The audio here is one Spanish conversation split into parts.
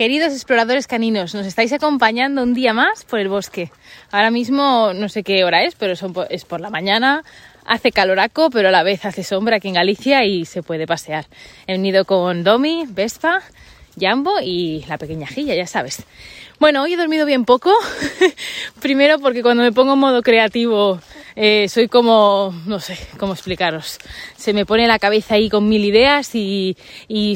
Queridos exploradores caninos, nos estáis acompañando un día más por el bosque. Ahora mismo no sé qué hora es, pero es por la mañana. Hace caloraco, pero a la vez hace sombra aquí en Galicia y se puede pasear. He venido con Domi, Vespa, Jambo y la pequeña Gilla, ya sabes. Bueno, hoy he dormido bien poco. Primero porque cuando me pongo en modo creativo eh, soy como, no sé cómo explicaros, se me pone la cabeza ahí con mil ideas y,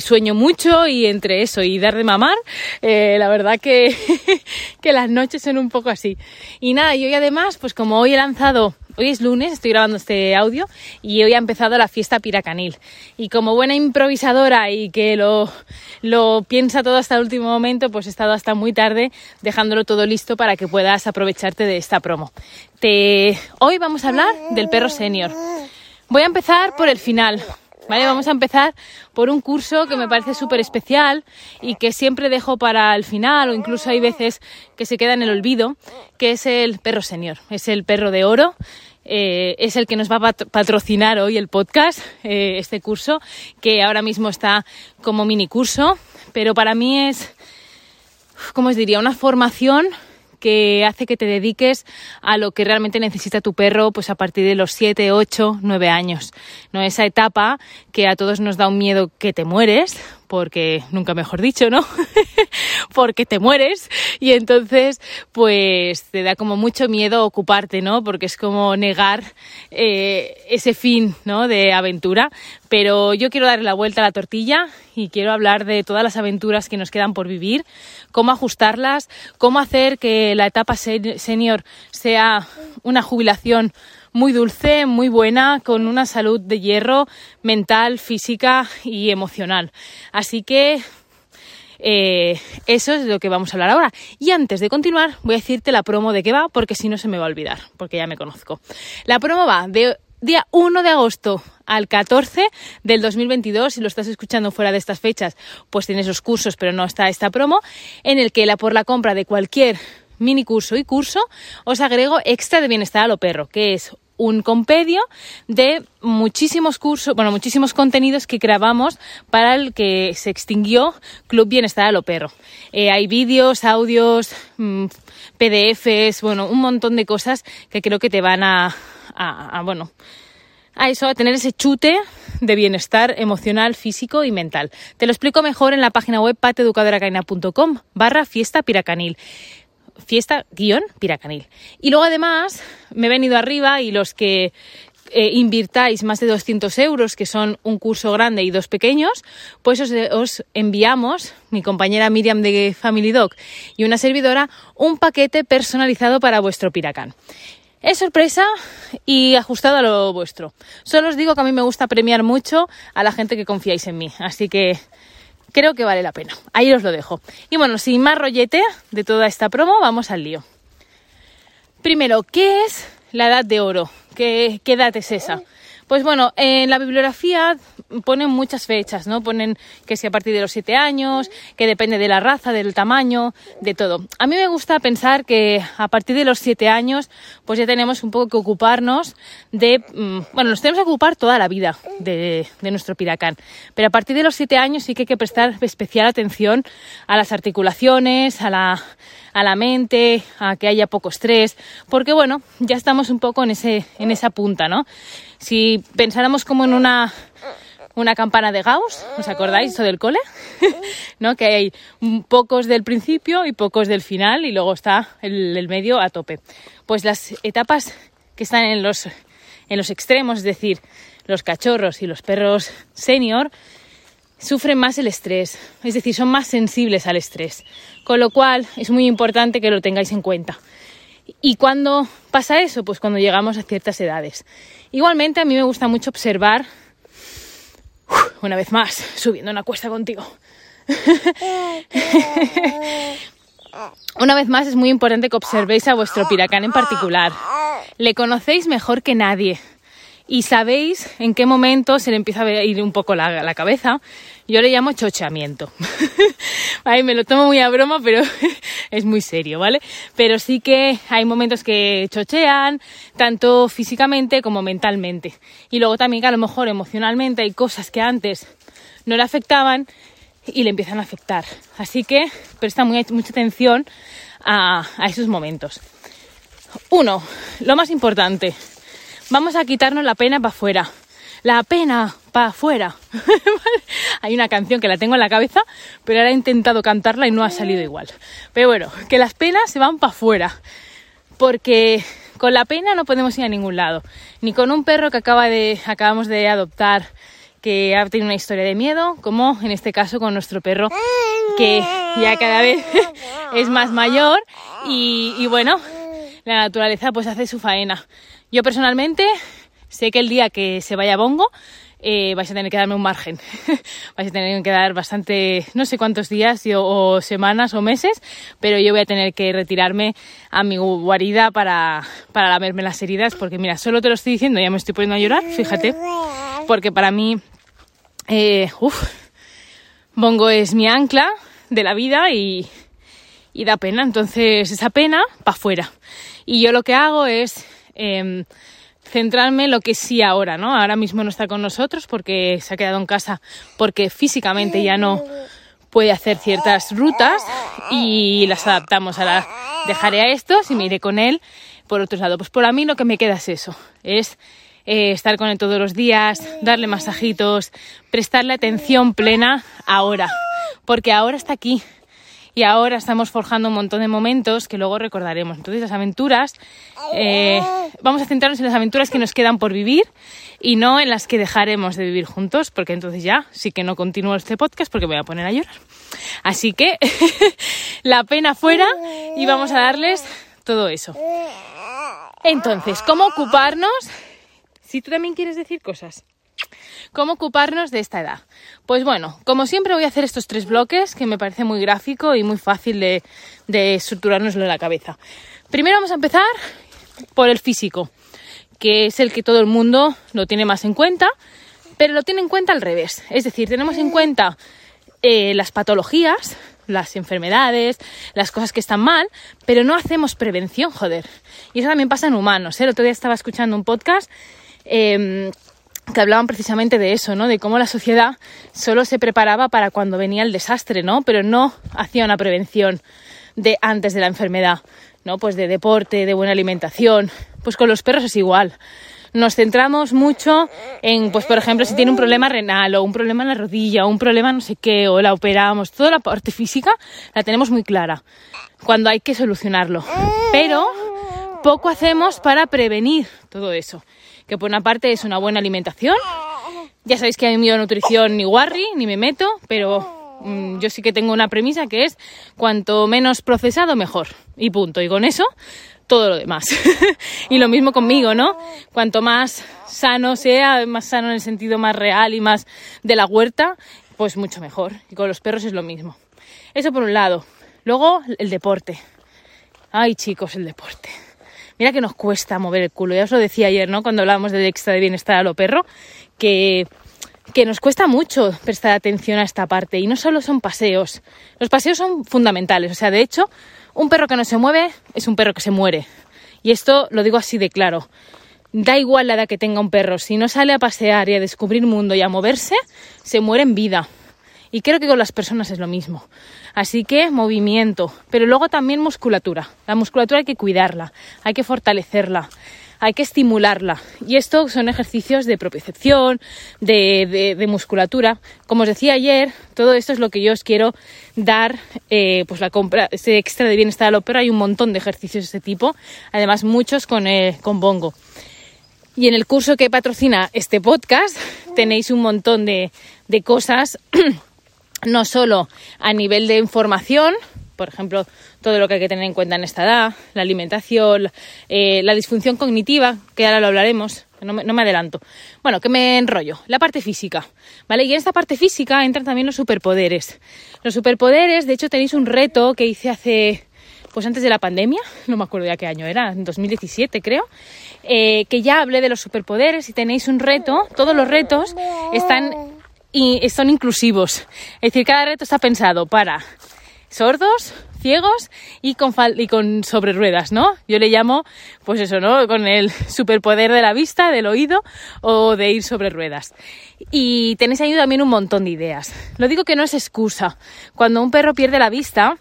sueño mucho y entre eso y dar de mamar, eh, la verdad que, que las noches son un poco así. Y nada, y hoy además, pues como hoy he lanzado Hoy es lunes, estoy grabando este audio y hoy ha empezado la fiesta piracanil. Y como buena improvisadora y que lo, lo piensa todo hasta el último momento, pues he estado hasta muy tarde dejándolo todo listo para que puedas aprovecharte de esta promo. Te... Hoy vamos a hablar del perro senior. Voy a empezar por el final. ¿Vale? Vamos a empezar por un curso que me parece súper especial y que siempre dejo para el final o incluso hay veces que se queda en el olvido, que es el perro senior. Es el perro de oro eh, es el que nos va a patrocinar hoy el podcast, eh, este curso, que ahora mismo está como mini curso, pero para mí es, ¿cómo os diría?, una formación que hace que te dediques a lo que realmente necesita tu perro pues a partir de los 7, 8, 9 años. No esa etapa que a todos nos da un miedo que te mueres, porque nunca mejor dicho, ¿no? porque te mueres y entonces pues te da como mucho miedo ocuparte, ¿no? Porque es como negar eh, ese fin, ¿no? De aventura. Pero yo quiero darle la vuelta a la tortilla y quiero hablar de todas las aventuras que nos quedan por vivir, cómo ajustarlas, cómo hacer que la etapa senior sea una jubilación muy dulce, muy buena, con una salud de hierro mental, física y emocional. Así que eh, eso es de lo que vamos a hablar ahora. Y antes de continuar, voy a decirte la promo de qué va, porque si no se me va a olvidar, porque ya me conozco. La promo va de día 1 de agosto al 14 del 2022, si lo estás escuchando fuera de estas fechas, pues tienes los cursos, pero no está esta promo, en el que la, por la compra de cualquier mini curso y curso os agrego extra de bienestar a lo perro, que es un compendio de muchísimos cursos, bueno, muchísimos contenidos que grabamos para el que se extinguió Club Bienestar a lo Perro. Eh, hay vídeos, audios, mm, PDFs, bueno, un montón de cosas que creo que te van a, a, bueno, a eso, a tener ese chute de bienestar emocional, físico y mental. Te lo explico mejor en la página web pateducadoracaina.com barra fiesta piracanil fiesta guion piracanil. Y luego además me he venido arriba y los que eh, invirtáis más de 200 euros, que son un curso grande y dos pequeños, pues os, enviamos, mi compañera Miriam de Family Dog y una servidora, un paquete personalizado para vuestro piracán. Es sorpresa y ajustado a lo vuestro. Solo os digo que a mí me gusta premiar mucho a la gente que confiáis en mí. Así que creo que vale la pena. Ahí os lo dejo. Y bueno, sin más rollete de toda esta promo, vamos al lío. Primero, ¿qué es la edad de oro? ¿Qué, qué edad es esa? Pues bueno, en la bibliografía ponen muchas fechas, ¿no? Ponen que si a partir de los siete años, que depende de la raza, del tamaño, de todo. A mí me gusta pensar que a partir de los siete años, pues ya tenemos un poco que ocuparnos de, mm, bueno, nos tenemos que ocupar toda la vida de, de nuestro piracán. Pero a partir de los siete años sí que hay que prestar especial atención a las articulaciones, a la, a la mente, a que haya poco estrés, porque bueno, ya estamos un poco en ese, en esa punta, ¿no? Si pensáramos como en una, una campana de Gauss, ¿os acordáis eso del cole? ¿No? Que hay pocos del principio y pocos del final y luego está el, el, medio a tope. Pues las etapas que están en los, en los extremos, es decir, los cachorros y los perros senior, sufren más el estrés, es decir, son más sensibles al estrés. Con lo cual es muy importante que lo tengáis en cuenta. ¿Y cuándo pasa eso? Pues cuando llegamos a ciertas edades. Igualmente a mí me gusta mucho observar, una vez más, subiendo una cuesta contigo. una vez más es muy importante que observéis a vuestro piracán en particular. Le conocéis mejor que nadie y sabéis en qué momento se le empieza a ir un poco la, la cabeza. Yo le llamo chochamiento. Ay, me lo tomo muy a broma, pero es muy serio, ¿vale? Pero sí que hay momentos que chochean, tanto físicamente como mentalmente. Y luego también que a lo mejor emocionalmente hay cosas que antes no le afectaban y le empiezan a afectar. Así que presta mucha atención a, a esos momentos. Uno, lo más importante, vamos a quitarnos la pena para afuera. La pena para afuera. Hay una canción que la tengo en la cabeza, pero ahora he intentado cantarla y no ha salido igual. Pero bueno, que las penas se van para afuera. Porque con la pena no podemos ir a ningún lado. Ni con un perro que acaba de, acabamos de adoptar que ha tenido una historia de miedo, como en este caso con nuestro perro, que ya cada vez es más mayor y, y bueno, la naturaleza pues hace su faena. Yo personalmente sé que el día que se vaya Bongo eh, vais a tener que darme un margen. vais a tener que dar bastante, no sé cuántos días o semanas o meses, pero yo voy a tener que retirarme a mi guarida para, para las heridas, porque mira, solo te lo estoy diciendo, ya me estoy poniendo a llorar, fíjate, porque para mí, eh, Bongo es mi ancla de la vida y, y da pena, entonces esa pena para afuera. Y yo lo que hago es em, centrarme en lo que sí ahora, ¿no? Ahora mismo no está con nosotros porque se ha quedado en casa porque físicamente ya no puede hacer ciertas rutas y las adaptamos. Ahora dejaré a estos y me iré con él por otro lado. Pues por a mí lo que me queda es eso, es eh, estar con él todos los días, darle masajitos, prestarle atención plena ahora, porque ahora está aquí, y ahora estamos forjando un montón de momentos que luego recordaremos. Entonces las aventuras, eh, vamos a centrarnos en las aventuras que nos quedan por vivir y no en las que dejaremos de vivir juntos, porque entonces ya sí que no continúo este podcast porque me voy a poner a llorar. Así que la pena fuera y vamos a darles todo eso. Entonces, ¿cómo ocuparnos? Si tú también quieres decir cosas. ¿Cómo ocuparnos de esta edad? Pues bueno, como siempre voy a hacer estos tres bloques que me parece muy gráfico y muy fácil de, de estructurárnoslo en la cabeza. Primero vamos a empezar por el físico, que es el que todo el mundo lo tiene más en cuenta, pero lo tiene en cuenta al revés. Es decir, tenemos en cuenta eh, las patologías, las enfermedades, las cosas que están mal, pero no hacemos prevención, joder. Y eso también pasa en humanos. ¿eh? El otro día estaba escuchando un podcast eh, que hablaban precisamente de eso, ¿no? De cómo la sociedad solo se preparaba para cuando venía el desastre, ¿no? Pero no hacía una prevención de antes de la enfermedad, ¿no? Pues de deporte, de buena alimentación. Pues con los perros es igual. Nos centramos mucho en, pues por ejemplo, si tiene un problema renal o un problema en la rodilla o un problema no sé qué, o la operamos. Toda la parte física la tenemos muy clara cuando hay que solucionarlo. Pero poco hacemos para prevenir todo eso que por una parte es una buena alimentación. Ya sabéis que a mí nutrición ni guarri, ni me meto, pero mm, yo sí que tengo una premisa que es cuanto menos procesado mejor. Y punto. Y con eso todo lo demás. y lo mismo conmigo, ¿no? Cuanto más sano sea, más sano en el sentido más real y más de la huerta, pues mucho mejor. Y con los perros es lo mismo. Eso por un lado. Luego, el deporte. Ay, chicos, el deporte. Mira que nos cuesta mover el culo. Ya os lo decía ayer, ¿no? Cuando hablábamos del extra de bienestar a lo perro, que, que nos cuesta mucho prestar atención a esta parte. Y no solo son paseos. Los paseos son fundamentales. O sea, de hecho, un perro que no se mueve es un perro que se muere. Y esto lo digo así de claro. Da igual la edad que tenga un perro, si no sale a pasear y a descubrir mundo y a moverse, se muere en vida. Y creo que con las personas es lo mismo. Así que movimiento, pero luego también musculatura. La musculatura hay que cuidarla, hay que fortalecerla, hay que estimularla. Y esto son ejercicios de propiocepción, de, musculatura. Como os decía ayer, todo esto es lo que yo os quiero dar, eh, pues la compra, ese extra de bienestar al pero hay un montón de ejercicios de este tipo, además muchos con, eh, con bongo. Y en el curso que patrocina este podcast tenéis un montón de, de cosas no solo a nivel de información, por ejemplo, todo lo que hay que tener en cuenta en esta edad, la alimentación, eh, la disfunción cognitiva, que ahora lo hablaremos, no me, adelanto. Bueno, que me enrollo. La parte física, ¿vale? Y en esta parte física entran también los superpoderes. Los superpoderes, de hecho, tenéis un reto que hice hace, pues antes de la pandemia, no me acuerdo ya qué año era, en 2017 creo, eh, que ya hablé de los superpoderes y tenéis un reto, todos los retos están y son inclusivos. Es decir, cada reto está pensado para sordos, ciegos y con, y con sobre ruedas, ¿no? Yo le llamo, pues eso, ¿no? Con el superpoder de la vista, del oído o de ir sobre ruedas. Y tenéis ahí también un montón de ideas. Lo digo que no es excusa. Cuando un perro pierde la vista,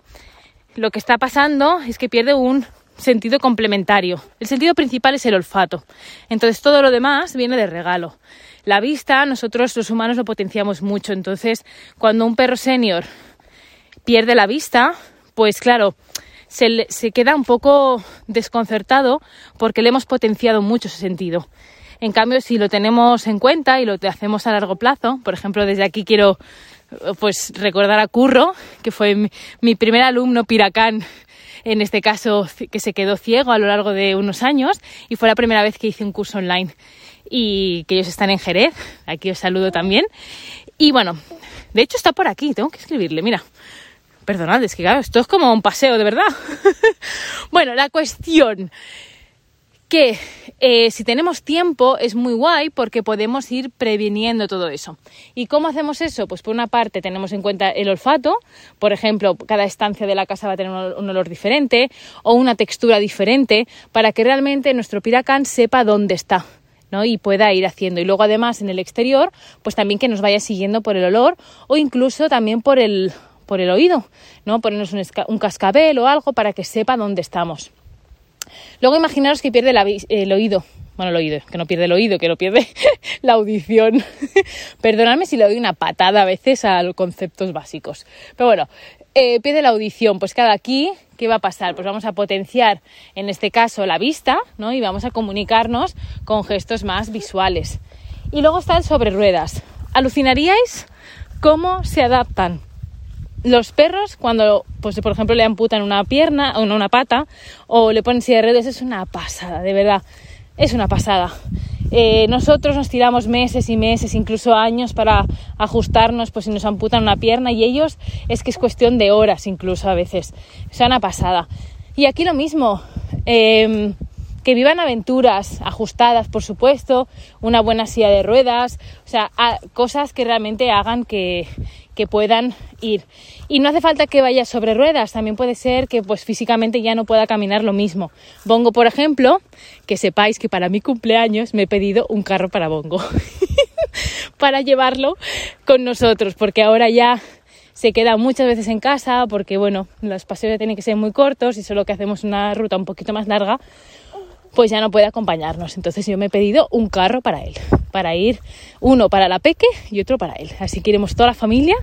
lo que está pasando es que pierde un sentido complementario. El sentido principal es el olfato. Entonces todo lo demás viene de regalo. La vista, nosotros los humanos lo potenciamos mucho. Entonces, cuando un perro senior pierde la vista, pues claro, se, queda un poco desconcertado porque le hemos potenciado mucho ese sentido. En cambio, si lo tenemos en cuenta y lo hacemos a largo plazo, por ejemplo, desde aquí quiero pues recordar a Curro, que fue mi primer alumno piracán en este caso que se quedó ciego a lo largo de unos años y fue la primera vez que hice un curso online y que ellos están en Jerez, aquí os saludo también. Y bueno, de hecho está por aquí, tengo que escribirle, mira. Perdonad, es que claro, esto es como un paseo, de verdad. bueno, la cuestión que eh, si tenemos tiempo es muy guay porque podemos ir previniendo todo eso. ¿Y cómo hacemos eso? Pues por una parte tenemos en cuenta el olfato, por ejemplo, cada estancia de la casa va a tener un, olor diferente o una textura diferente para que realmente nuestro piracán sepa dónde está. Y pueda ir haciendo. Y luego además en el exterior, pues también que nos vaya siguiendo por el olor o incluso también por el, por el oído, ¿no? ponernos un, un cascabel o algo para que sepa dónde estamos. Luego imaginaros que pierde el oído. Bueno, el oído, que no pierde el oído, que no pierde la audición. Perdonadme si le doy una patada a veces a los conceptos básicos. Pero bueno, eh, pierde la audición. Pues cada aquí, ¿qué va a pasar? Pues vamos a potenciar, en este caso, la vista, ¿no? Y vamos a comunicarnos con gestos más visuales. Y luego está el sobre ruedas. ¿Alucinaríais cómo se adaptan los perros cuando, pues por ejemplo, le amputan una pierna o una pata o le ponen silla de redes es una pasada, de verdad, es una pasada. Eh, nosotros nos tiramos meses y meses, incluso años para ajustarnos, pues si nos amputan una pierna y ellos es que es cuestión de horas incluso a veces, es una pasada. Y aquí lo mismo, em, que vivan aventuras ajustadas, por supuesto, una buena silla de ruedas, o sea, cosas que realmente hagan que, que puedan ir. Y no hace falta que vaya sobre ruedas, también puede ser que pues físicamente ya no pueda caminar lo mismo. Bongo, por ejemplo, que sepáis que para mi cumpleaños me he pedido un carro para Bongo, para llevarlo con nosotros, porque ahora ya se queda muchas veces en casa, porque bueno, los paseos ya tienen que ser muy cortos y solo que hacemos una ruta un poquito más larga, pues ya no puede acompañarnos. Entonces yo me he pedido un carro para él, para ir uno para la peque y otro para él. Así que iremos toda la familia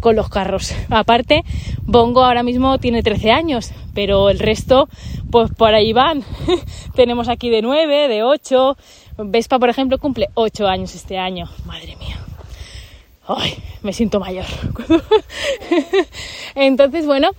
con los carros. Aparte, Bongo ahora mismo tiene 13 años, pero el resto, pues por ahí van. Tenemos aquí de 9, de 8. Vespa, por ejemplo, cumple 8 años este año. Madre mía. Ay, me siento mayor. Entonces, bueno,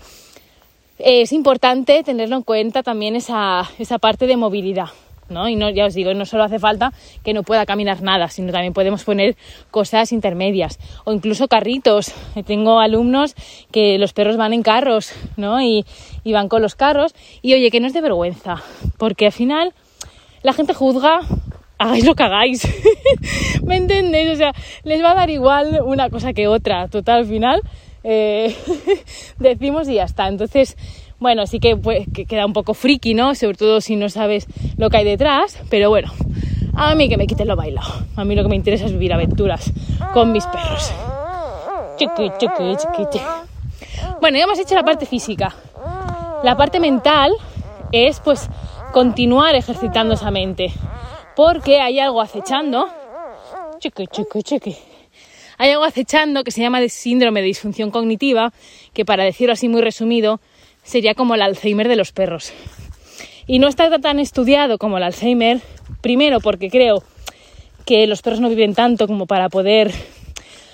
es importante tenerlo en cuenta también esa, esa parte de movilidad. ¿No? Y no, ya os digo, no solo hace falta que no pueda caminar nada, sino también podemos poner cosas intermedias o incluso carritos. Tengo alumnos que los perros van en carros, ¿no? Y, van con los carros. Y oye, que no es de vergüenza, porque al final la gente juzga hagáis lo que hagáis. ¿Me entendéis? O sea, les va a dar igual una cosa que otra. Total, al final eh, decimos y ya está. Entonces, bueno, sí que, pues, que queda un poco friki, ¿no? Sobre todo si no sabes lo que hay detrás, pero bueno, a mí que me quiten lo bailado. A mí lo que me interesa es vivir aventuras con mis perros. Chiqui, chiqui, chiqui, bueno, ya hemos hecho la parte física. La parte mental es pues continuar ejercitando esa mente. Porque hay algo acechando. Chiqui, chiqui, chiqui hay algo acechando que se llama síndrome de disfunción cognitiva, que para decirlo así muy resumido, sería como el Alzheimer de los perros. Y no está tan estudiado como el Alzheimer, primero porque creo que los perros no viven tanto como para poder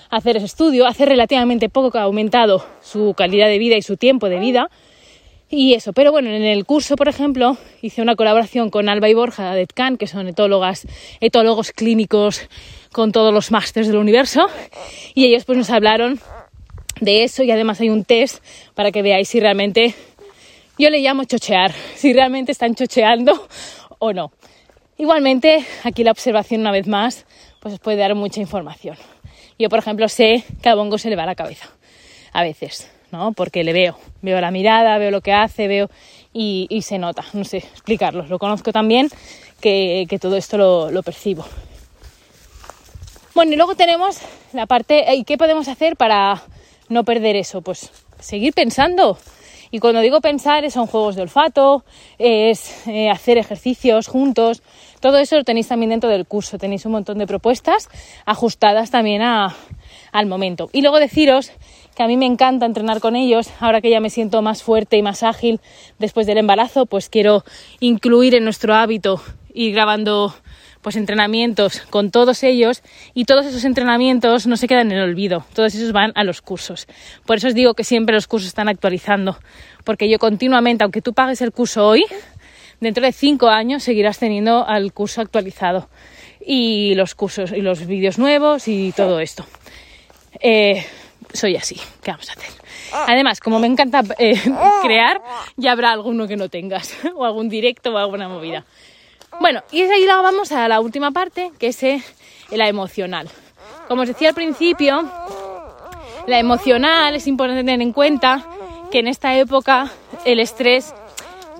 hacer ese estudio. Hace relativamente poco que ha aumentado su calidad de vida y su tiempo de vida. Y eso, pero bueno, en el curso, por ejemplo, hice una colaboración con Alba y Borja de ETCAN, que son etólogas, etólogos clínicos con todos los másters del universo, y ellos pues nos hablaron de eso y además hay un test para que veáis si realmente, yo le llamo chochear, si realmente están chocheando o no. Igualmente, aquí la observación una vez más, pues os puede dar mucha información. Yo, por ejemplo, sé que a Bongo se le va la cabeza, a veces, ¿no? Porque le veo, veo la mirada, veo lo que hace, veo y, se nota, no sé explicarlo, lo conozco también que, todo esto lo, lo percibo. Bueno, y luego tenemos la parte, ¿y qué podemos hacer para no perder eso? Pues seguir pensando. Y cuando digo pensar, son juegos de olfato, es eh, hacer ejercicios juntos. Todo eso lo tenéis también dentro del curso. Tenéis un montón de propuestas ajustadas también al momento. Y luego deciros que a mí me encanta entrenar con ellos. Ahora que ya me siento más fuerte y más ágil después del embarazo, pues quiero incluir en nuestro hábito ir grabando pues entrenamientos con todos ellos y todos esos entrenamientos no se quedan en el olvido, todos esos van a los cursos. Por eso os digo que siempre los cursos están actualizando, porque yo continuamente, aunque tú pagues el curso hoy, dentro de cinco años seguirás teniendo al curso actualizado y los cursos y los vídeos nuevos y todo esto. Eh, soy así, ¿qué vamos a hacer? Además, como me encanta eh, crear, ya habrá alguno que no tengas, o algún directo o alguna movida. Bueno, y ahí vamos a la última parte, que es eh, la emocional. Como os decía al principio, la emocional es importante tener en cuenta que en esta época el estrés,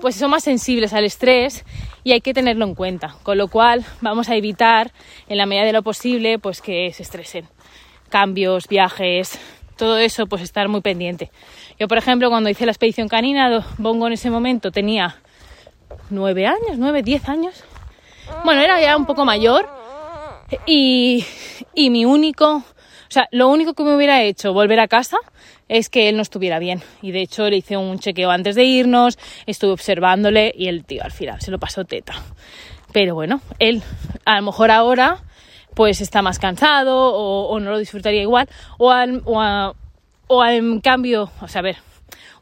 pues son más sensibles al estrés y hay que tenerlo en cuenta. Con lo cual vamos a evitar, en la medida de lo posible, pues que se estresen. Cambios, viajes, todo eso, pues estar muy pendiente. Yo, por ejemplo, cuando hice la expedición canina, Bongo en ese momento tenía nueve años, nueve, diez años. Bueno, era ya un poco mayor y, y mi único, o sea, lo único que me hubiera hecho volver a casa es que él no estuviera bien. Y de hecho le hice un chequeo antes de irnos, estuve observándole y el tío al final se lo pasó teta. Pero bueno, él a lo mejor ahora pues está más cansado o, no lo disfrutaría igual o, o, o en cambio, o sea, a ver,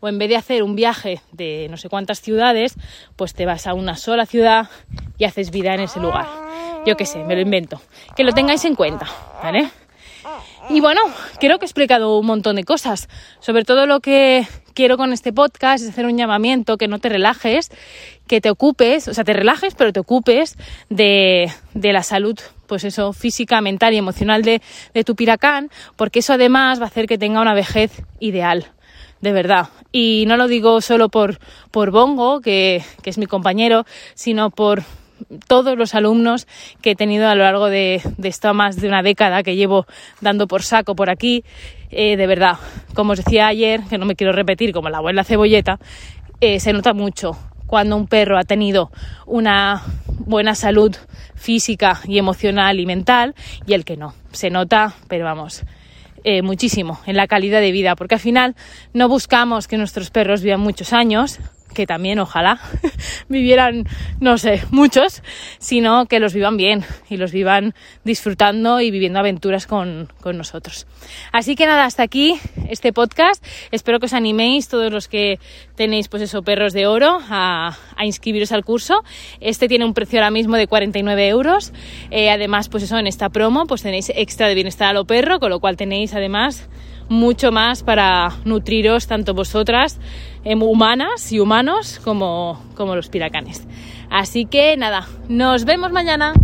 o en vez de hacer un viaje de no sé cuántas ciudades, pues te vas a una sola ciudad y haces vida en ese lugar. Yo qué sé, me lo invento. Que lo tengáis en cuenta, ¿vale? Y bueno, creo que he explicado un montón de cosas. Sobre todo lo que quiero con este podcast es hacer un llamamiento, que no te relajes, que te ocupes, o sea, te relajes, pero te ocupes de, la salud, pues eso, física, mental y emocional de, de tu piracán, porque eso además va a hacer que tenga una vejez ideal de verdad. Y no lo digo solo por, por Bongo, que, es mi compañero, sino por todos los alumnos que he tenido a lo largo de, de esta más de una década que llevo dando por saco por aquí. Eh, de verdad, como os decía ayer, que no me quiero repetir como la abuela cebolleta, eh, se nota mucho cuando un perro ha tenido una buena salud física y emocional y mental y el que no. Se nota, pero vamos, eh, muchísimo en la calidad de vida, porque al final no buscamos que nuestros perros vivan muchos años, que también ojalá vivieran, no sé, muchos, sino que los vivan bien y los vivan disfrutando y viviendo aventuras con, con nosotros. Así que nada, hasta aquí este podcast. Espero que os animéis todos los que tenéis pues eso, perros de oro a, a inscribiros al curso. Este tiene un precio ahora mismo de 49 euros. Eh, además, pues eso, en esta promo pues tenéis extra de bienestar a lo perro, con lo cual tenéis además mucho más para nutriros tanto vosotras, humanas y humanos, como, como los piracanes. Así que nada, nos vemos mañana.